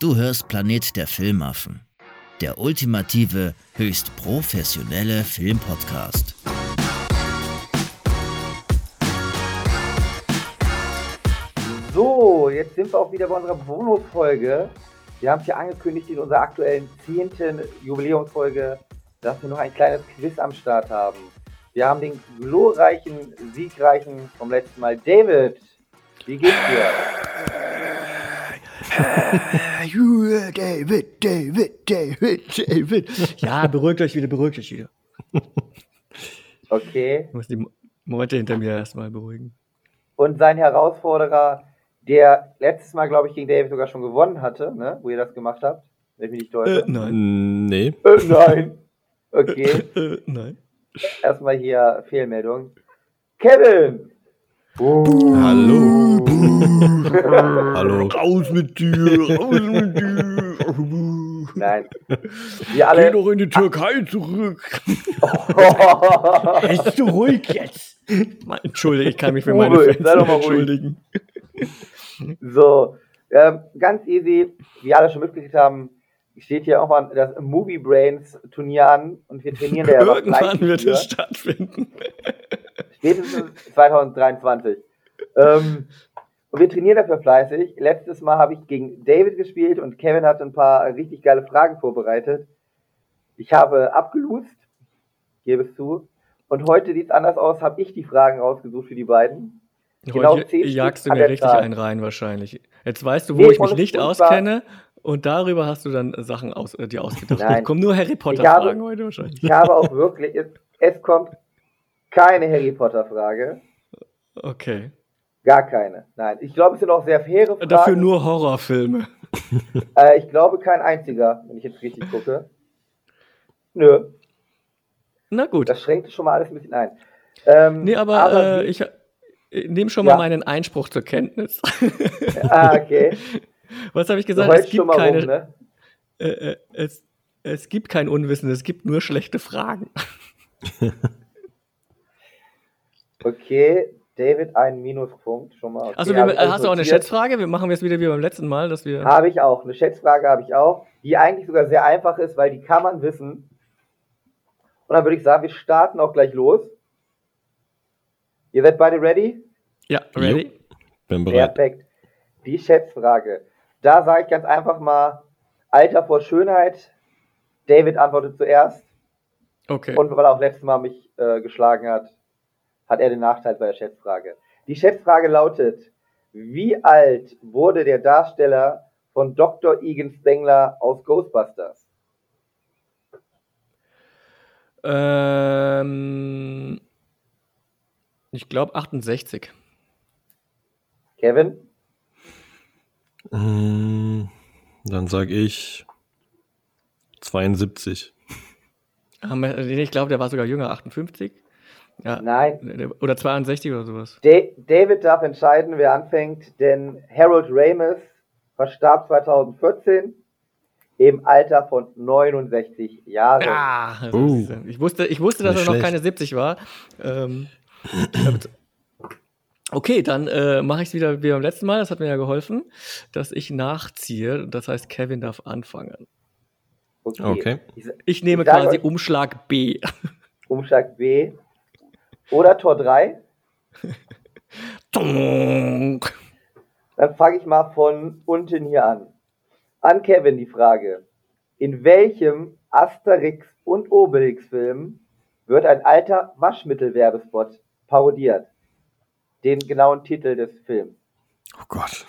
Du hörst Planet der Filmaffen, der ultimative, höchst professionelle Filmpodcast. So, jetzt sind wir auch wieder bei unserer Bonusfolge. Wir haben es ja angekündigt in unserer aktuellen 10. Jubiläumsfolge, dass wir noch ein kleines Quiz am Start haben. Wir haben den glorreichen, siegreichen vom letzten Mal David. Wie geht's dir? David, David, David, David. Ja, beruhigt euch wieder, beruhigt euch wieder. Okay. Ich muss die Meute hinter mir erstmal beruhigen. Und sein Herausforderer, der letztes Mal, glaube ich, gegen David sogar schon gewonnen hatte, ne? wo ihr das gemacht habt, wenn ich mich nicht täusche. Äh, nein. Nee. Äh, nein. Okay, Äh, nein. erstmal hier Fehlmeldung. Kevin! Hallo. Hallo. Raus mit dir, raus mit dir. Nein. Wir Geh alle. doch in die Türkei zurück. Bist du ruhig jetzt? Entschuldige, ich kann mich für meine Uwe, Fans sei doch mal nicht ruhig. entschuldigen. So, ähm, ganz easy, wie alle schon mitgekriegt haben, steht hier auch mal das Movie Brains Turnier an und wir trainieren da ja Irgendwann wird es stattfinden. Spätestens 2023. ähm, und wir trainieren dafür fleißig. Letztes Mal habe ich gegen David gespielt und Kevin hat ein paar richtig geile Fragen vorbereitet. Ich habe abgelust, gebe es zu. Und heute sieht es anders aus, habe ich die Fragen rausgesucht für die beiden. Genau Heute zehn Stück jagst du an mir richtig Zahl. einen rein wahrscheinlich. Jetzt weißt du, wo Nee, ich mich nicht auskenne und darüber hast du dann Sachen aus, äh, dir ausgedacht. Nein. Es kommen nur Harry Potter Ich habe- Fragen heute wahrscheinlich. Ich habe auch wirklich, es, es kommt keine Harry Potter Frage. Okay. Gar keine. Nein. Ich glaube, es sind auch sehr faire Fragen. Dafür nur Horrorfilme. Äh, ich glaube, kein einziger, wenn ich jetzt richtig gucke. Nö, Na gut. das schränkt schon mal alles ein bisschen ein. Ähm, Nee, aber, äh, wie- ich, äh, nehme schon mal Ja. meinen Einspruch zur Kenntnis. Ah, okay. Was habe ich gesagt? Es gibt, mal rum, keine, ne? äh, äh, es, es gibt kein Unwissen, es gibt nur schlechte Fragen. Okay, David, ein Minuspunkt schon mal. Okay, Also, wir, hast du auch eine. Schätzfrage? Wir machen jetzt wieder wie beim letzten Mal, dass wir. Habe ich auch. Eine Schätzfrage habe ich auch, die eigentlich sogar sehr einfach ist, weil die kann man wissen. Und dann würde ich sagen, wir starten auch gleich los. Ihr seid beide ready? Ja, ready? Bin bereit. Perfekt. Die Schätzfrage. Da sage ich ganz einfach mal Alter vor Schönheit. David antwortet zuerst. Okay. Und weil er auch letztes Mal mich äh, geschlagen hat, hat er den Nachteil bei der Schätzfrage. Die Schätzfrage lautet, wie alt wurde der Darsteller von Dr. Egan Spengler aus Ghostbusters? Ähm, ich glaube 68. Kevin? Mm, Dann sag ich 72. Haben wir- Ich glaube, der war sogar jünger, 58. Ja. Nein. Oder 62 oder sowas. Da David darf entscheiden, wer anfängt, denn Harold Ramis verstarb 2014 im Alter von 69 Jahren. Ah, äh, ich wusste, ich wusste, dass Nicht er noch schlecht. keine 70 war. Ähm, okay, dann äh, mache ich es wieder wie beim letzten Mal. Das hat mir ja geholfen, dass ich nachziehe. Das heißt, Kevin darf anfangen. Okay. Ich- Ich nehme Ich sage quasi euch- Umschlag B. Umschlag B. Oder Tor 3. Tonk. Dann fange ich mal von unten hier an. An Kevin die Frage. In welchem Asterix und Obelix Film wird ein alter Waschmittelwerbespot parodiert? Den genauen Titel des Films. Oh Gott.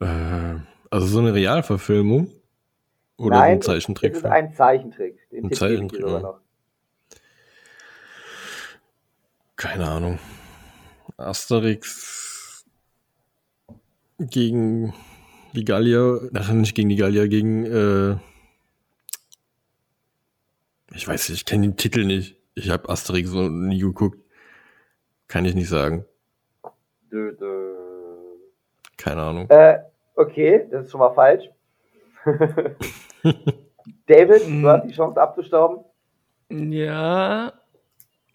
Äh, also so eine Realverfilmung? Oder Nein, so ein Zeichentrick? Es ist ein Zeichentrick. Den Ein Zeichentrick, ja. noch. Keine Ahnung. Asterix gegen die Gallier, ach, nicht gegen die Gallier, gegen, äh, ich weiß nicht, ich kenne den Titel nicht. Ich habe Asterix so nie geguckt. Kann ich nicht sagen. Dö, dö. Keine Ahnung. Äh, okay, das ist schon mal falsch. David, Mm. du hast die Chance abzustauben. Ja.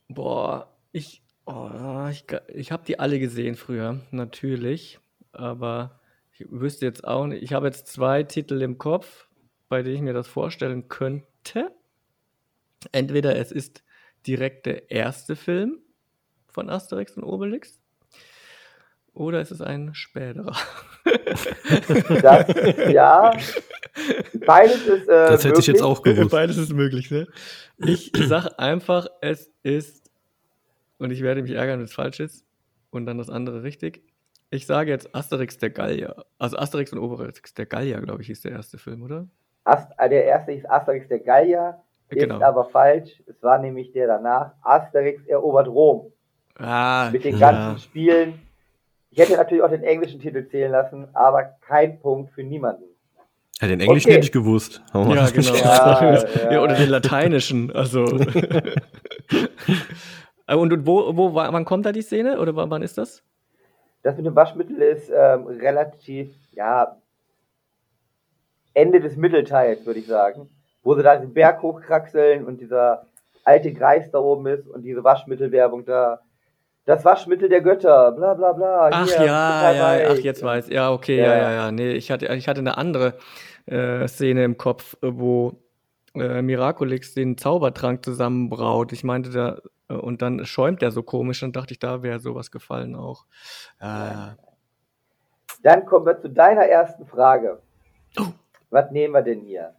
Boah, ich, oh, ich, ich habe die alle gesehen früher, natürlich. aber ich wüsste jetzt auch nicht. Ich habe jetzt zwei Titel im Kopf, bei denen ich mir das vorstellen könnte. Entweder es ist direkt der erste Film von Asterix und Obelix, oder es ist ein späterer. Das, ja, beides ist. Äh, Das hätte ich jetzt möglich. auch gewusst. Beides ist möglich, ne? Ich sag einfach, es ist, und ich werde mich ärgern, wenn es falsch ist, und dann das andere richtig. Ich sage jetzt Asterix der Gallier. Also Asterix und Obelix der Gallier, glaube ich, ist der erste Film, oder? Ast äh, der erste ist Asterix der Gallier, ist Genau. aber falsch. Es war nämlich der danach. Asterix erobert Rom. Ah, Mit den ja. ganzen Spielen. Ich hätte natürlich auch den englischen Titel zählen lassen, aber kein Punkt für niemanden. Ja, den Englischen Okay. hätte ich gewusst. Aber Ja, genau. Ja, Ja, ja. oder den lateinischen, also. Äh, und und wo, wo, wa- wann kommt da die Szene? Oder wann wann ist das? Das mit dem Waschmittel ist ähm, relativ, ja, Ende des Mittelteils, würde ich sagen. Wo sie da den Berg hochkraxeln und dieser alte Greis da oben ist und diese Waschmittelwerbung da. Das Waschmittel der Götter, bla bla bla. Ach hier, ja, ja, reich. ach jetzt weiß. Ja, okay, Ja. ja, ja, ja. Nee, ich hatte, ich hatte eine andere äh, Szene im Kopf, äh, wo äh, Miraculix den Zaubertrank zusammenbraut. Ich meinte da, äh, und dann schäumt der so komisch, dann dachte ich, da wäre sowas gefallen auch. Ja, Dann kommen wir zu deiner ersten Frage. Oh. Was nehmen wir denn hier?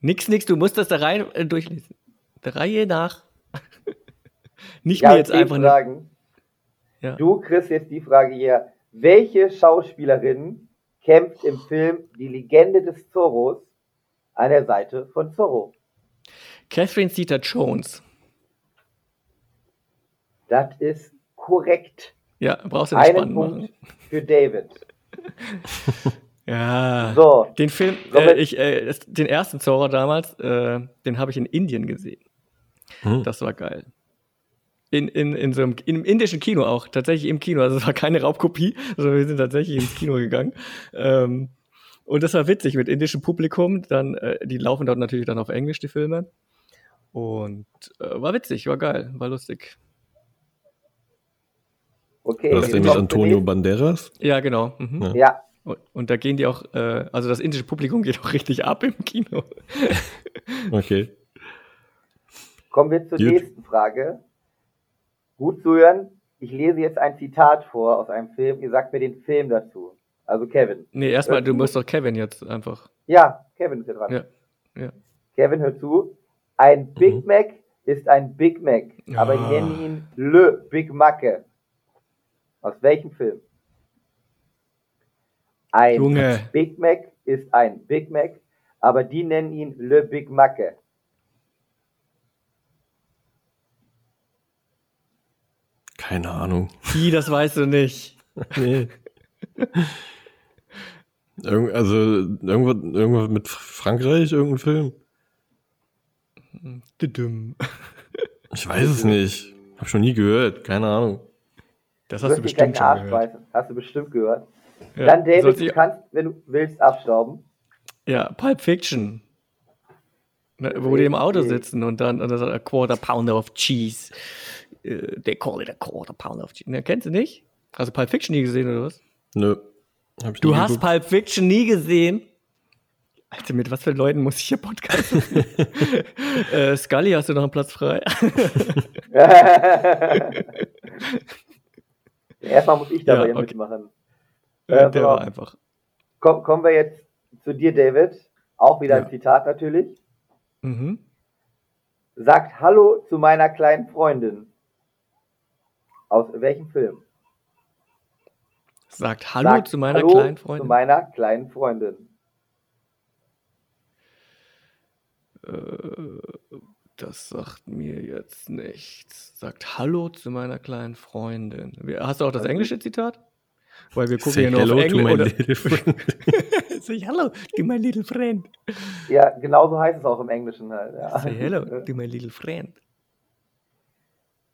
Nix, nix, du musst das der Reihe äh, durchlesen. Der Reihe nach. Nicht Ja, mir jetzt einfach Fragen. Ja. Du kriegst jetzt die Frage hier. Welche Schauspielerin kämpft im Film Die Legende des Zorros an der Seite von Zorro? Catherine Zeta Jones. Das ist korrekt. Ja, brauchst du nicht Einen Punkt machen. für David. Ja. So, Den Film, äh, ich, äh, den ersten Zora damals, äh, den habe ich in Indien gesehen. Hm. Das war geil. In, in, in so einem im indischen Kino auch, tatsächlich im Kino. Also es war keine Raubkopie, sondern wir sind tatsächlich ins Kino gegangen. Ähm, und das war witzig mit indischem Publikum. Dann, äh, die laufen dort natürlich dann auf Englisch, die Filme. Und äh, war witzig, war geil, war lustig. okay. Das ist nämlich Antonio Banderas. Ja, genau. Mhm. Ja. Ja, Und, und da gehen die auch, äh, also das indische Publikum geht auch richtig ab im Kino. Okay. kommen wir zur Gut. nächsten Frage. Gut zuhören. Ich lese jetzt ein Zitat vor aus einem Film. Ihr sagt mir den Film dazu. Also Kevin. Nee, erstmal, du zu. musst doch Kevin jetzt einfach. Ja, Kevin ist hier dran. Ja. Ja. Kevin, hör zu. Ein Big Mhm. Mac ist ein Big Mac, aber ich Ah. nenne ihn Le Big Macke. Aus welchem Film? Ein Junge. Big Mac ist ein Big Mac, aber die nennen ihn Le Big Macke. Keine Ahnung. Wie, das weißt du nicht. Nee. Irgend, also irgendwas, irgendwas mit Frankreich, irgendein Film? Düdüm. Ich weiß es nicht. Hab schon nie gehört. Keine Ahnung. Das hast du bestimmt den Arsch schon gehört. beißen. Hast du bestimmt gehört. Ja, Dann David, du kannst, wenn du willst, abstauben. ja, Pulp Fiction. Ne, Wo die im Auto sitzen und dann, und dann sagt er, a quarter pounder of cheese. Äh, They call it a quarter pounder of cheese. Ne, kennst du nicht? Hast du Pulp Fiction nie gesehen oder was? Nö. Hab ich Du nie hast geguckt. Pulp Fiction nie gesehen? Alter, mit was für Leuten muss ich hier podcasten? äh, Scully, hast du noch einen Platz frei? Erstmal muss ich dabei Ja, okay. mitmachen. Äh, Äh, der war einfach. Komm, kommen wir jetzt zu dir, David. Auch wieder Ja. ein Zitat natürlich. Mhm. Sagt Hallo zu meiner kleinen Freundin. Aus welchem Film? Sagt Hallo Sagt zu meiner Hallo kleinen Freundin. Zu meiner kleinen Freundin. Äh, das sagt mir jetzt nichts. Sagt Hallo zu meiner kleinen Freundin. Hast du auch das englische Zitat? Weil wir gucken Say hier nur auf hello to Englisch. my Oder little friend. Say hello to my little friend. Ja, genauso heißt es auch im Englischen halt. Ja. Say hello to my little friend.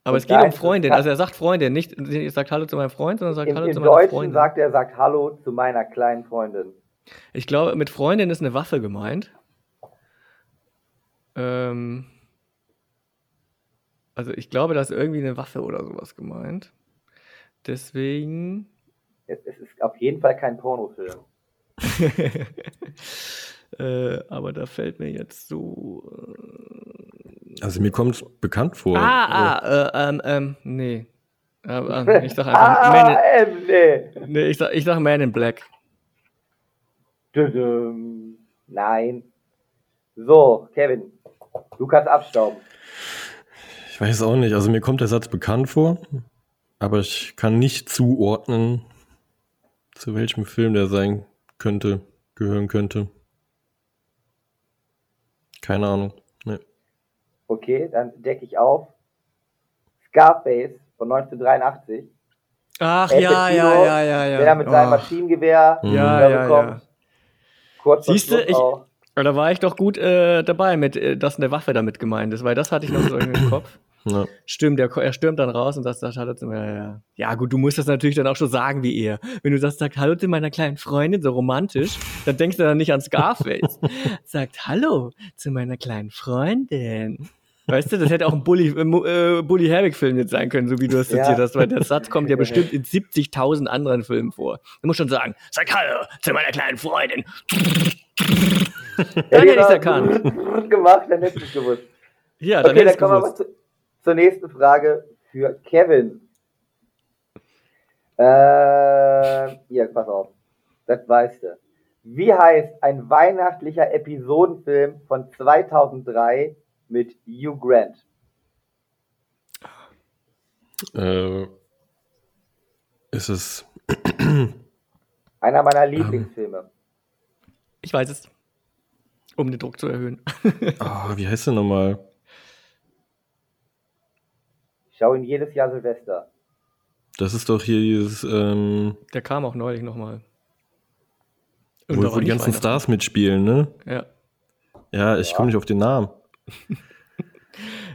Aber es geht um Freundin. Also er sagt Freundin, nicht er sagt Hallo zu meinem Freund, sondern sagt Im, Hallo im zu meiner Deutschen Freundin. sagt er, sagt Hallo zu meiner kleinen Freundin. Ich glaube, mit Freundin ist eine Waffe gemeint. Ähm, also ich glaube, da ist irgendwie eine Waffe oder sowas gemeint. Deswegen. Es, es ist ist auf jeden Fall kein Pornofilm. äh, aber da fällt mir jetzt so. Äh Also mir kommt bekannt vor. ah, ah, äh, ähm, ähm, nee. Äh, ich sag einfach Ah, Man ähm, nee. in, nee, ich sag, ich sag Man in Black. Düdüm. Nein. So, Kevin, du kannst abstauben. Ich weiß auch nicht. Also mir kommt der Satz bekannt vor, aber ich kann nicht zuordnen, zu welchem Film der sein könnte, gehören könnte. Keine Ahnung. Nee. Okay, dann decke ich auf. Scarface von 1983. Ach ja, Pacino, ja, ja, ja, ja. Der mit seinem Oh. Maschinengewehr Ja, wieder ja, bekommt. ja. Kurz Siehste, Schluss ich- Da war ich doch gut äh, dabei mit, äh, dass eine Waffe damit gemeint ist, weil das hatte ich noch so im Kopf. Ja. Stimmt, der, er stürmt dann raus und sagt, sagt Hallo zu mir. Ja, ja. ja, gut, du musst das natürlich dann auch schon sagen wie er. Wenn du sagst, sagt Hallo zu meiner kleinen Freundin, so romantisch, dann denkst du dann nicht an Scarface. sagt Hallo zu meiner kleinen Freundin. Weißt du, das hätte auch ein Bully, äh, äh, Bully Herbig-Film jetzt sein können, so wie du es Ja. zitiert hast, weil der Satz kommt ja bestimmt in 70.000 anderen Filmen vor. Du musst schon sagen, sag Hallo zu meiner kleinen Freundin. Dann hätte ich's erkannt. gemacht, dann hätte ich gewusst. Ja, dann Okay, hätte ich wir gewusst. Zur nächsten Frage für Kevin. Äh, hier, pass auf. Das weißt du. Wie heißt ein weihnachtlicher Episodenfilm von 2003 mit Hugh Grant? Äh, ist es. Einer Ähm. meiner Lieblingsfilme. Ich weiß es. Um den Druck zu erhöhen. Ah, wie heißt der nochmal? Ich schaue ihn jedes Jahr Silvester. Das ist doch hier dieses, ähm, Der kam auch neulich nochmal. wo, wo die ganzen Stars mitspielen, ne? Ja. Ja, ich komme nicht auf den Namen.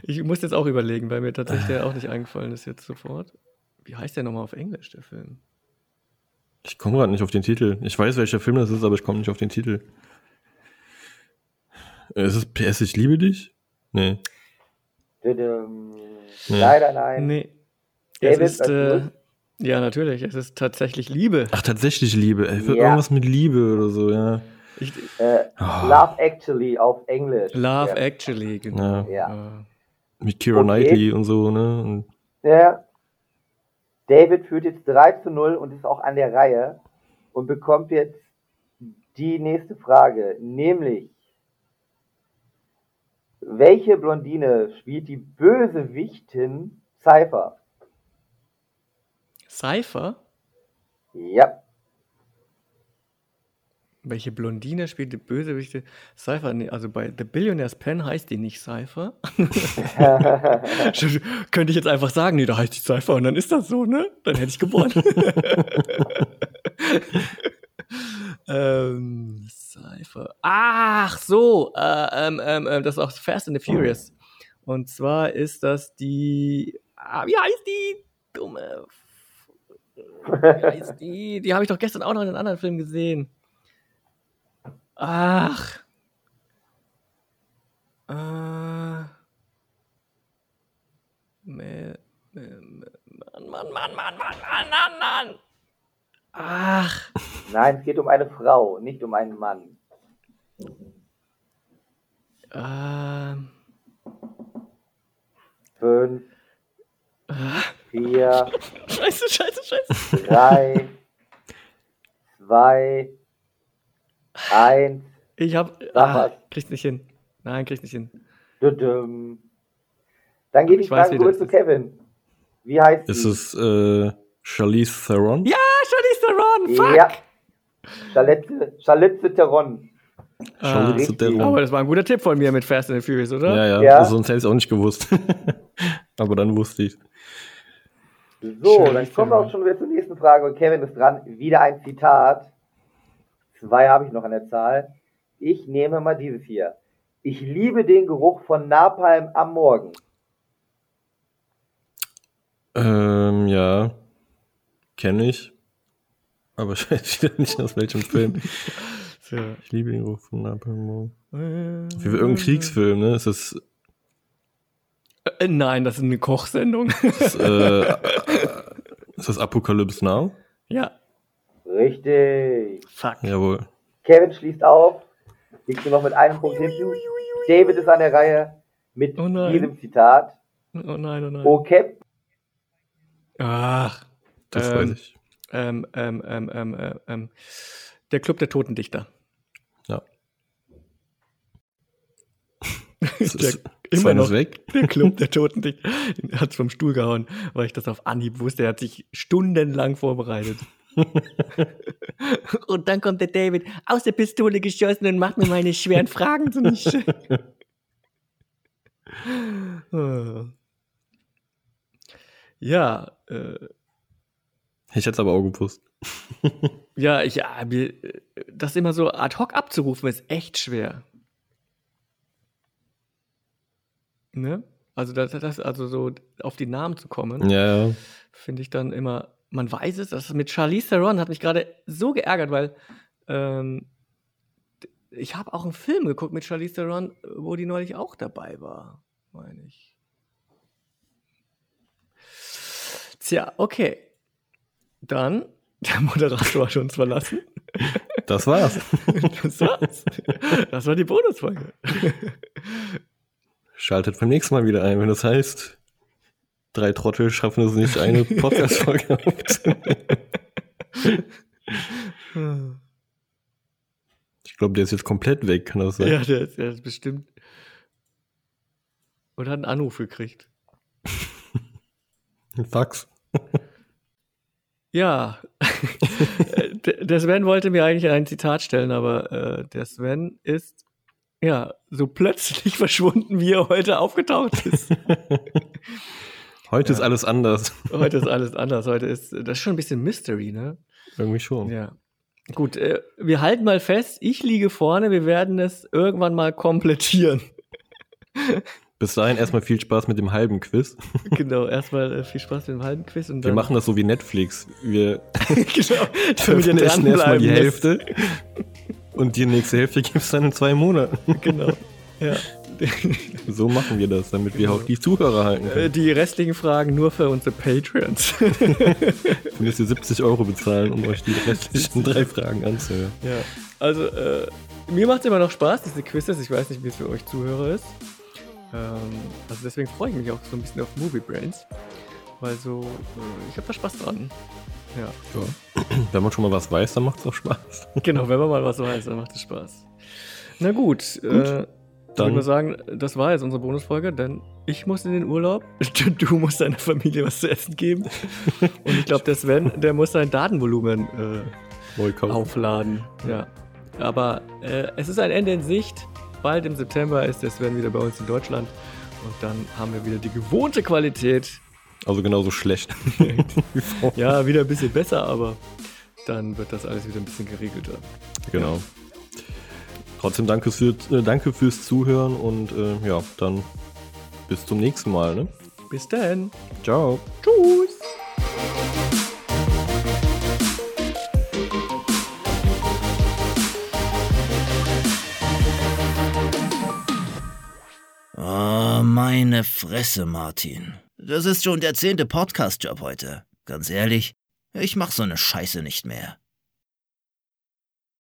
Ich muss jetzt auch überlegen, weil mir tatsächlich der auch nicht eingefallen ist jetzt sofort. Wie heißt der nochmal auf Englisch, der Film? Ich komme gerade nicht auf den Titel. Ich weiß, welcher Film das ist, aber ich komme nicht auf den Titel. Äh, Ist es PS Ich liebe dich? Nee. Leider nein. Nee. David, es ist, äh, ja, natürlich. Es ist tatsächlich Liebe. Ach, tatsächlich Liebe. Ey, Ja. Irgendwas mit Liebe oder so, ja. Ich, Äh, Ah. Love Actually auf Englisch. Love ja. Actually, genau. Ja. Ja. Äh, Mit Kira Okay. Knightley und so, ne? Und Ja. David führt jetzt 3 zu 0 und ist auch an der Reihe und bekommt jetzt die nächste Frage, nämlich welche Blondine spielt die Bösewichtin Cypher? Cypher? Ja. Welche Blondine spielt die Bösewichte? Cypher, nee, also bei The Billionaire's Pen heißt die nicht Cypher. Könnte ich jetzt einfach sagen, nee, da heißt die Cypher und dann ist das so, ne? Dann hätte ich gewonnen. ähm, Cypher. Ach so, äh, ähm, ähm, ähm, das ist auch Fast and the Furious. Und zwar ist das die. Ah, wie heißt die? Dumme. Wie heißt die? Die habe ich doch gestern auch noch in einem anderen Film gesehen. Ach. Äh. Me- Mann, Mann, Mann, Mann, Mann, Mann, Mann, Mann. Ach. Nein, es geht um eine Frau, nicht um einen Mann. Ähm. Fünf, vier, Scheiße, scheiße, scheiße. drei, zwei, eins. Ich hab. Ah, krieg's nicht hin. Nein, krieg's nicht hin. Dann geht die Ich weiß, rüber das zu. Kevin. Wie heißt ist sie? es äh, Charlize Theron? Ja, Charlize Theron, fuck! Ja. Charlotte, Charlotte Theron. Theron. Aber das war ein guter Tipp von mir mit Fast and the Furious, oder? Ja, ja, Ja. Also sonst hätte ich es auch nicht gewusst. aber dann wusste ich So, Charlize dann kommen wir auch schon wieder zur nächsten Frage und Kevin ist dran. Wieder ein Zitat. Zwei habe ich noch an der Zahl. Ich nehme mal dieses hier. Ich liebe den Geruch von Napalm am Morgen. Ähm, ja. Kenne ich. Aber ich weiß wieder nicht aus welchem Film. So. Ich liebe den Geruch von Napalm. Äh, Wie irgendein Kriegsfilm, ne? Ist, Äh, nein, das ist eine Kochsendung. ist, äh, ist das Apocalypse Now? ja. Richtig. Fuck. Jawohl. Kevin schließt auf. Liegt nur noch mit einem Punkt hinten. David ist an der Reihe mit Oh diesem Zitat. Oh nein, oh nein. O Cap, Ach. Das ähm, weiß ich. Ähm, ähm, ähm, ähm, ähm, ähm, der Club der Totendichter. Ja. Der, immer noch weg. der Club der Totendichter. Hat es vom Stuhl gehauen, weil ich das auf Anhieb wusste. Er hat sich stundenlang vorbereitet. und dann kommt der David aus der Pistole geschossen und macht mir meine schweren Fragen zunichte. Ah. ja, äh, Ich hätte es aber auch gewusst. Ja, ich, mir, das immer so ad hoc abzurufen, ist echt schwer. Ne? Also, das, das, also so auf die Namen zu kommen, ja. finde ich dann immer, man weiß es, das mit Charlize Theron hat mich gerade so geärgert, weil ähm, ich habe auch einen Film geguckt mit Charlize Theron, wo die neulich auch dabei war, meine ich. Tja, okay. Dann, der Moderator hat uns verlassen. Das war's. Das war's. Das war die Bonusfolge. Schaltet beim nächsten Mal wieder ein, wenn das heißt, drei Trottel schaffen es nicht, eine Podcast-Folge aufzunehmen. Ich glaube, der ist jetzt komplett weg, kann das sein? Ja, der ist, der ist bestimmt. Und hat einen Anruf gekriegt. Ein Fax. Ja. der der Sven wollte mir eigentlich ein Zitat stellen, aber äh, der Sven ist ja so plötzlich verschwunden, wie er heute aufgetaucht ist. Heute ist alles anders. heute ist alles anders. Heute ist das ist schon ein bisschen Mystery, ne? Irgendwie schon. Ja. Gut, äh, wir halten mal fest, ich liege vorne, wir werden es irgendwann mal komplettieren. Bis dahin erstmal viel Spaß mit dem halben Quiz. genau, erstmal äh, viel Spaß mit dem halben Quiz und Wir machen das so wie Netflix. Wir genau, veröffentlichen erstmal die. Hälfte und die nächste Hälfte gibt es dann in zwei Monaten. Genau. Ja. So machen wir das, damit wir auch die Zuhörer halten Äh, können. Die restlichen Fragen nur für unsere Patreons. Ihr müsst ihr 70 Euro bezahlen, um euch die restlichen drei Fragen anzuhören. ja. Also, äh, mir macht es immer noch Spaß, diese Quizzes. Ich weiß nicht, wie es für euch Zuhörer ist. Ähm, also deswegen freue ich mich auch so ein bisschen auf Movie Brains. Weil so, äh, ich habe da Spaß dran. Ja. Ja. Wenn man schon mal was weiß, dann macht es auch Spaß. Genau, wenn man mal was weiß, dann macht es Spaß. Na gut, äh, dann Dann- würde ich sagen, das war jetzt unsere Bonusfolge, denn ich muss in den Urlaub, du musst deiner Familie was zu essen geben und ich glaube, der Sven, der muss sein Datenvolumen äh, aufladen. Ja. Aber äh, es ist ein Ende in Sicht. Bald im September ist der Sven wieder bei uns in Deutschland und dann haben wir wieder die gewohnte Qualität. Also genauso schlecht. Ja, wieder ein bisschen besser, aber dann wird das alles wieder ein bisschen geregelter. Genau. Trotzdem danke, für, äh, danke fürs Zuhören und äh, ja, dann bis zum nächsten Mal. Ne? Bis dann. Ciao. Tschüss. Meine Fresse, Martin. Das ist schon der zehnte Podcast-Job heute. Ganz ehrlich, ich mach so eine Scheiße nicht mehr.